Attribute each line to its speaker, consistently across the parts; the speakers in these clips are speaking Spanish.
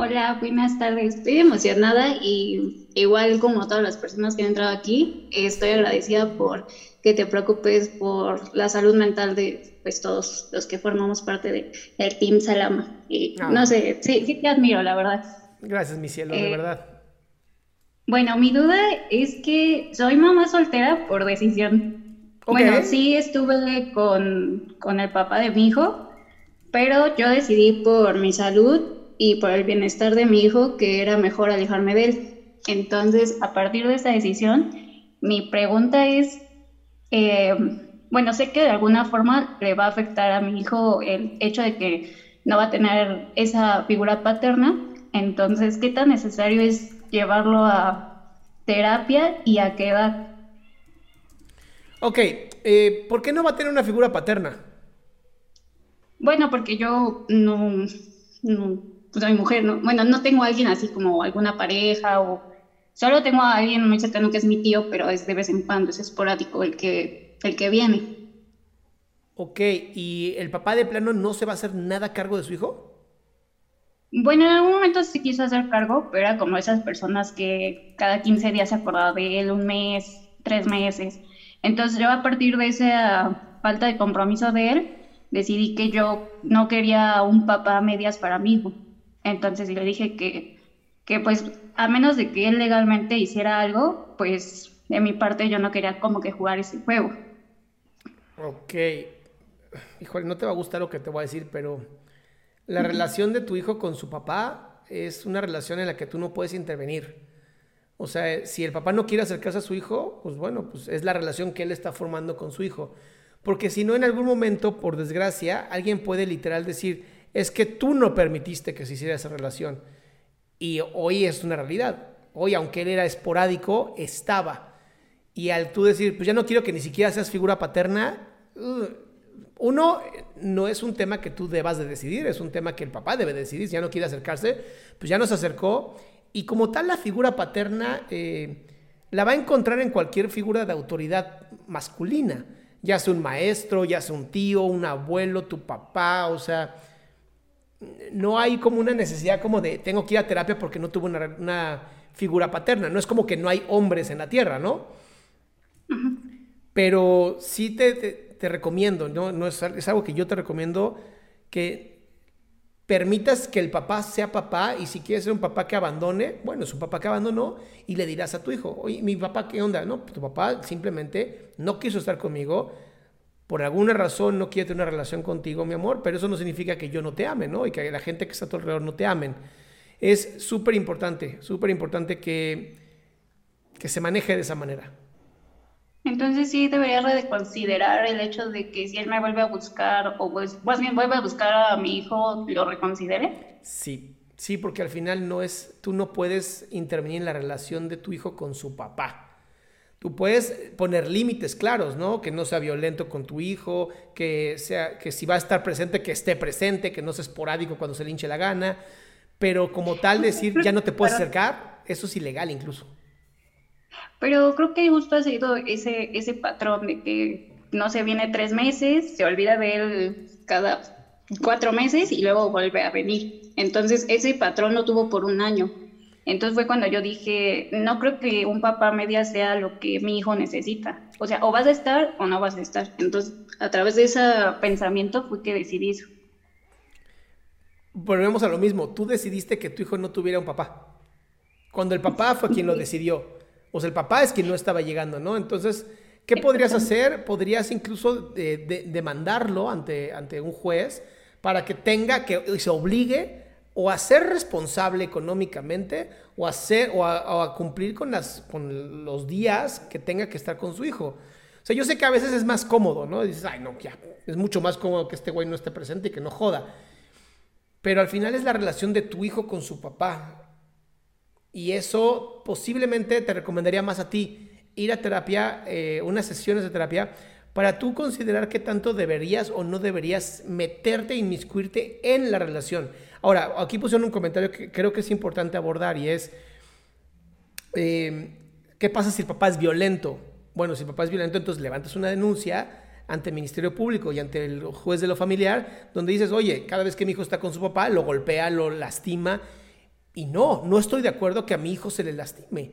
Speaker 1: Hola, buenas tardes. Estoy emocionada y igual como todas las personas que han entrado aquí, estoy agradecida por que te preocupes por la salud mental de pues todos los que formamos parte de, del Team Salama. Y
Speaker 2: Ah.
Speaker 1: no sé, sí, sí te admiro, la verdad.
Speaker 2: Gracias, mi cielo, de
Speaker 1: Eh,
Speaker 2: verdad.
Speaker 1: Bueno, mi duda es que soy mamá soltera por decisión. Bueno, sí estuve con, con el papá de mi hijo, pero yo decidí por mi salud y por el bienestar de mi hijo que era mejor alejarme de él. Entonces, a partir de esa decisión, mi pregunta es, eh, bueno, sé que de alguna forma le va a afectar a mi hijo el hecho de que no va a tener esa figura paterna, entonces, ¿qué tan necesario es llevarlo a terapia y a qué edad?
Speaker 2: Ok, eh, ¿por qué no va a tener una figura paterna?
Speaker 1: Bueno, porque yo no, no pues soy mujer, ¿no? Bueno, no tengo a alguien así como alguna pareja o solo tengo a alguien muy cercano que es mi tío, pero es de vez en cuando, es esporádico el que, el que viene.
Speaker 2: Ok, ¿y el papá de plano no se va a hacer nada a cargo de su hijo?
Speaker 1: Bueno, en algún momento sí quiso hacer cargo, pero era como esas personas que cada 15 días se acordaba de él, un mes, tres meses. Entonces yo a partir de esa falta de compromiso de él, decidí que yo no quería un papá a medias para mi hijo. Entonces le dije que, que pues a menos de que él legalmente hiciera algo, pues de mi parte yo no quería como que jugar ese juego.
Speaker 2: Ok, híjole, no te va a gustar lo que te voy a decir, pero la relación de tu hijo con su papá es una relación en la que tú no puedes intervenir. O sea, si el papá no quiere acercarse a su hijo, pues bueno, pues es la relación que él está formando con su hijo. Porque si no, en algún momento, por desgracia, alguien puede literal decir, es que tú no permitiste que se hiciera esa relación. Y hoy es una realidad. Hoy, aunque él era esporádico, estaba. Y al tú decir, pues ya no quiero que ni siquiera seas figura paterna, uh, uno, no es un tema que tú debas de decidir, es un tema que el papá debe decidir. Si ya no quiere acercarse, pues ya no se acercó. Y como tal, la figura paterna eh, la va a encontrar en cualquier figura de autoridad masculina. Ya sea un maestro, ya sea un tío, un abuelo, tu papá, o sea, no hay como una necesidad como de tengo que ir a terapia porque no tuve una, una figura paterna. No es como que no hay hombres en la tierra, ¿no? Pero sí te, te, te recomiendo, ¿no? no es, es, algo que yo te recomiendo que permitas que el papá sea papá y si quieres ser un papá que abandone, bueno, es un papá que abandonó y le dirás a tu hijo, oye, mi papá, ¿qué onda? No, tu papá simplemente no quiso estar conmigo, por alguna razón no quiere tener una relación contigo, mi amor, pero eso no significa que yo no te ame, ¿no? Y que la gente que está a tu alrededor no te amen. Es súper importante, súper importante que, que se maneje de esa manera.
Speaker 1: Entonces sí debería reconsiderar el hecho de que si él me vuelve a buscar o pues más bien vuelve a buscar a mi hijo, lo reconsidere.
Speaker 2: Sí, sí, porque al final no es, tú no puedes intervenir en la relación de tu hijo con su papá. Tú puedes poner límites claros, ¿no? Que no sea violento con tu hijo, que sea que si va a estar presente que esté presente, que no sea esporádico cuando se le hinche la gana, pero como tal decir ya no te puedes acercar, eso es ilegal incluso.
Speaker 1: Pero creo que justo ha sido ese ese patrón de que no se viene tres meses, se olvida de él cada cuatro meses y luego vuelve a venir. Entonces ese patrón lo tuvo por un año. Entonces fue cuando yo dije, no creo que un papá media sea lo que mi hijo necesita. O sea, o vas a estar o no vas a estar. Entonces, a través de ese pensamiento fue que decidí eso.
Speaker 2: Volvemos a lo mismo. Tú decidiste que tu hijo no tuviera un papá. Cuando el papá fue quien lo decidió. O sea, el papá es quien no estaba llegando, ¿no? Entonces, ¿qué podrías hacer? Podrías incluso eh, demandarlo ante, ante un juez para que tenga que se obligue o a ser responsable económicamente o a, o a, cumplir con, las, con los días que tenga que estar con su hijo. O sea, yo sé que a veces es más cómodo, ¿no? dices, ay, no, ya, es mucho más cómodo que este güey no esté presente y que no joda. Pero al final es la relación de tu hijo con su papá. Y eso posiblemente te recomendaría más a ti ir a terapia, eh, unas sesiones de terapia, para tú considerar qué tanto deberías o no deberías meterte, inmiscuirte en la relación. Ahora, aquí pusieron un comentario que creo que es importante abordar y es, eh, ¿qué pasa si el papá es violento? Bueno, si el papá es violento, entonces levantas una denuncia ante el Ministerio Público y ante el juez de lo familiar, donde dices, oye, cada vez que mi hijo está con su papá, lo golpea, lo lastima. Y no, no estoy de acuerdo que a mi hijo se le lastime.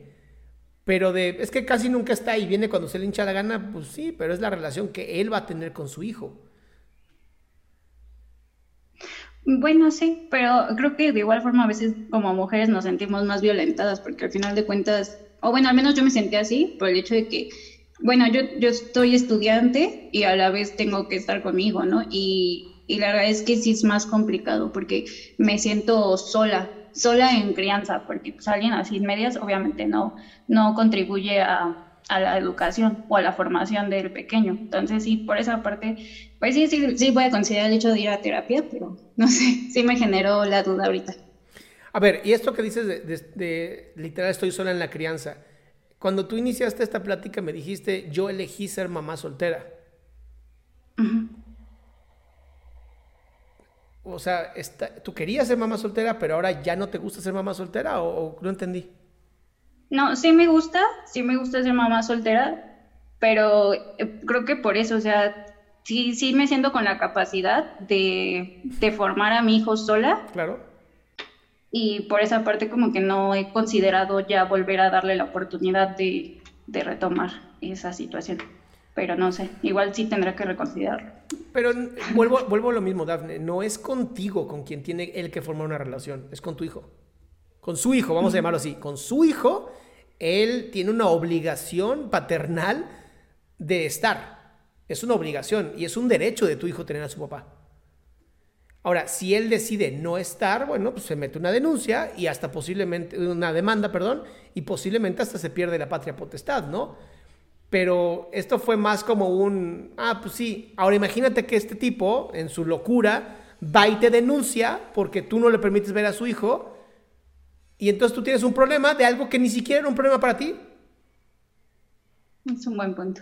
Speaker 2: Pero de, es que casi nunca está y viene cuando se le hincha la gana, pues sí, pero es la relación que él va a tener con su hijo.
Speaker 1: Bueno, sí, pero creo que de igual forma a veces como mujeres nos sentimos más violentadas porque al final de cuentas, o bueno, al menos yo me sentí así por el hecho de que, bueno, yo, yo estoy estudiante y a la vez tengo que estar conmigo, ¿no? Y, y la verdad es que sí es más complicado porque me siento sola sola en crianza, porque pues alguien así medias obviamente no, no contribuye a, la educación o a la formación del pequeño. Entonces sí, por esa parte, pues sí, sí, sí voy a considerar el hecho de ir a terapia, pero no sé, sí me generó la duda ahorita.
Speaker 2: A ver, y esto que dices de, literal estoy sola en la crianza, cuando tú iniciaste esta plática me dijiste, yo elegí ser mamá soltera. O sea, ¿tú querías ser mamá soltera, pero ahora ya no te gusta ser mamá soltera o, no entendí?
Speaker 1: No, sí me gusta, sí me gusta ser mamá soltera, pero eh, creo que por eso, o sea, sí, sí me siento con la capacidad de, formar a mi hijo sola.
Speaker 2: Claro.
Speaker 1: Y por esa parte como que no he considerado ya volver a darle la oportunidad de, de retomar esa situación pero no sé, igual sí tendrá que reconsiderarlo.
Speaker 2: Pero vuelvo, vuelvo a lo mismo, Dafne, no es contigo con quien tiene él que formar una relación, es con tu hijo. Con su hijo, vamos a llamarlo así, con su hijo, él tiene una obligación paternal de estar. Es una obligación y es un derecho de tu hijo tener a su papá. Ahora, si él decide no estar, bueno, pues se mete una denuncia y hasta posiblemente, una demanda, perdón, y posiblemente hasta se pierde la patria potestad, ¿no? Pero esto fue más como un, ah, pues sí, ahora imagínate que este tipo, en su locura, va y te denuncia porque tú no le permites ver a su hijo, y entonces tú tienes un problema de algo que ni siquiera era un problema para ti.
Speaker 1: Es un buen punto.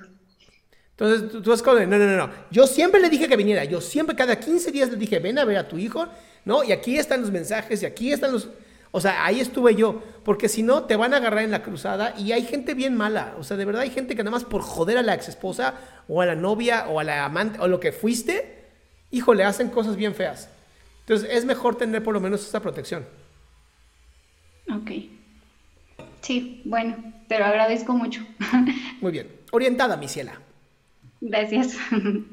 Speaker 2: Entonces tú, vas con, no, no, no, no, yo siempre le dije que viniera, yo siempre cada 15 días le dije, ven a ver a tu hijo, ¿no? Y aquí están los mensajes, y aquí están los... O sea, ahí estuve yo, porque si no, te van a agarrar en la cruzada y hay gente bien mala. O sea, de verdad hay gente que nada más por joder a la ex esposa o a la novia o a la amante o lo que fuiste, híjole, hacen cosas bien feas. Entonces, es mejor tener por lo menos esa protección.
Speaker 1: Ok. Sí, bueno, te lo agradezco mucho.
Speaker 2: Muy bien. Orientada, mi ciela.
Speaker 1: Gracias.